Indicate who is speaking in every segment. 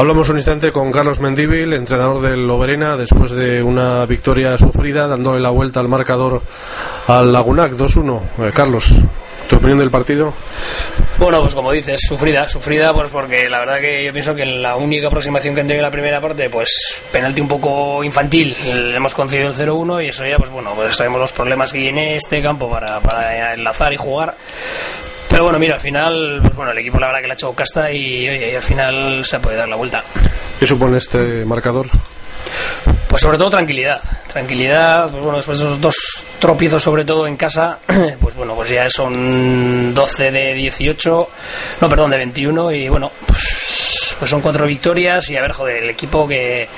Speaker 1: Hablamos un instante con Carlos Mendíbil, entrenador del Loberena, después de una victoria sufrida, dándole la vuelta al marcador al Lagunac 2-1. Eh, Carlos, ¿tu opinión del partido?
Speaker 2: Bueno, pues como dices, sufrida, sufrida, pues porque la verdad que yo pienso que la única aproximación que han tenido en la primera parte, pues penalti un poco infantil, hemos concedido el 0-1 y eso ya, pues bueno, pues sabemos los problemas que tiene este campo para, para enlazar y jugar. Pero bueno, mira, al final, pues bueno, el equipo la verdad que le ha hecho casta y, oye, y al final se ha podido dar la vuelta.
Speaker 1: ¿Qué supone este marcador?
Speaker 2: Pues sobre todo tranquilidad, tranquilidad, pues bueno, después de esos dos tropiezos sobre todo en casa, pues bueno, pues ya son 12 de 18, no, perdón, de 21 y bueno, pues, pues son cuatro victorias y a ver, joder, el equipo que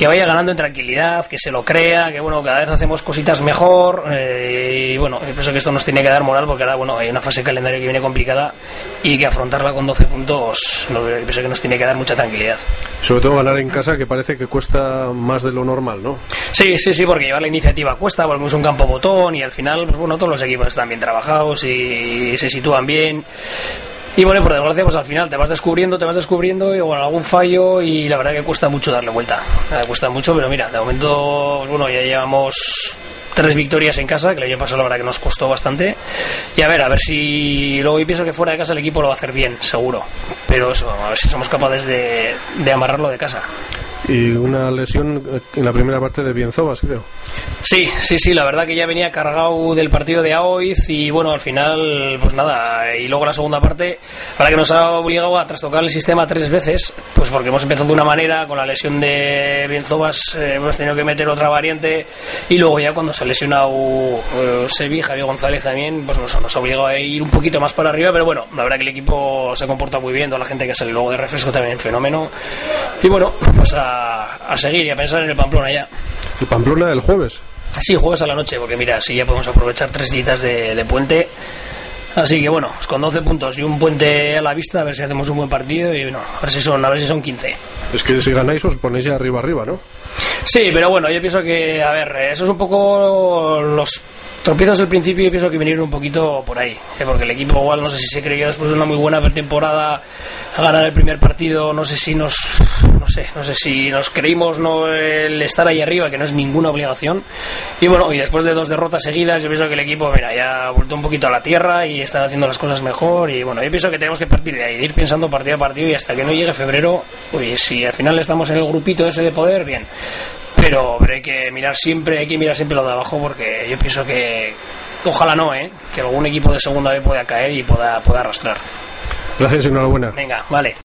Speaker 2: que vaya ganando en tranquilidad, que se lo crea, que bueno, cada vez hacemos cositas mejor eh, y bueno, yo pienso que esto nos tiene que dar moral porque ahora bueno, hay una fase calendario que viene complicada y que afrontarla con 12 puntos, no, yo pienso que nos tiene que dar mucha tranquilidad.
Speaker 1: Sobre todo ganar en casa que parece que cuesta más de lo normal, ¿no?
Speaker 2: Sí, sí, sí, porque llevar la iniciativa cuesta, porque es un campo botón y al final, pues bueno, todos los equipos están bien trabajados y se sitúan bien. Y bueno, por desgracia, pues al final te vas descubriendo, te vas descubriendo y bueno, algún fallo y la verdad que cuesta mucho darle vuelta. Cuesta mucho, pero mira, de momento, bueno, ya llevamos tres victorias en casa, que el año pasado la verdad que nos costó bastante. Y a ver, a ver si luego yo pienso que fuera de casa el equipo lo va a hacer bien, seguro. Pero eso, a ver si somos capaces de, de amarrarlo de casa
Speaker 1: y una lesión en la primera parte de Bienzobas, creo.
Speaker 2: Sí, sí, sí, la verdad que ya venía cargado del partido de Aoiz y bueno, al final, pues nada, y luego la segunda parte, para que nos ha obligado a trastocar el sistema tres veces, pues porque hemos empezado de una manera, con la lesión de Bienzobas eh, hemos tenido que meter otra variante y luego ya cuando se ha lesionado eh, Sevi, Javier González también, pues nos, nos ha obligado a ir un poquito más para arriba, pero bueno, la verdad que el equipo se comporta muy bien, toda la gente que sale luego de refresco también fenómeno y bueno, pues a a, seguir y a pensar en el Pamplona ya.
Speaker 1: ¿El Pamplona el jueves?
Speaker 2: Sí, jueves a la noche, porque mira, si ya podemos aprovechar tres días de, puente. Así que bueno, con 12 puntos y un puente a la vista, a ver si hacemos un buen partido y bueno, a ver si son, a ver si son 15.
Speaker 1: Es que si ganáis os ponéis ya arriba arriba, ¿no?
Speaker 2: Sí, pero bueno, yo pienso que, a ver, eso es un poco los tropiezos del principio y pienso que vinieron un poquito por ahí, ¿eh? porque el equipo igual no sé si se creyó después de una muy buena temporada a ganar el primer partido, no sé si nos no sé, no sé si nos creímos no el estar ahí arriba, que no es ninguna obligación. Y bueno, y después de dos derrotas seguidas, yo pienso que el equipo, mira, ya ha vuelto un poquito a la tierra y está haciendo las cosas mejor y bueno, yo pienso que tenemos que partir de ahí, ir pensando partido a partido y hasta que no llegue febrero, uy, si al final estamos en el grupito ese de poder, bien pero, hay que mirar siempre, hay que mirar siempre lo de abajo porque yo pienso que ojalá no, ¿eh? que algún equipo de segunda vez pueda caer y pueda, pueda arrastrar.
Speaker 1: Gracias y enhorabuena.
Speaker 2: Venga, vale.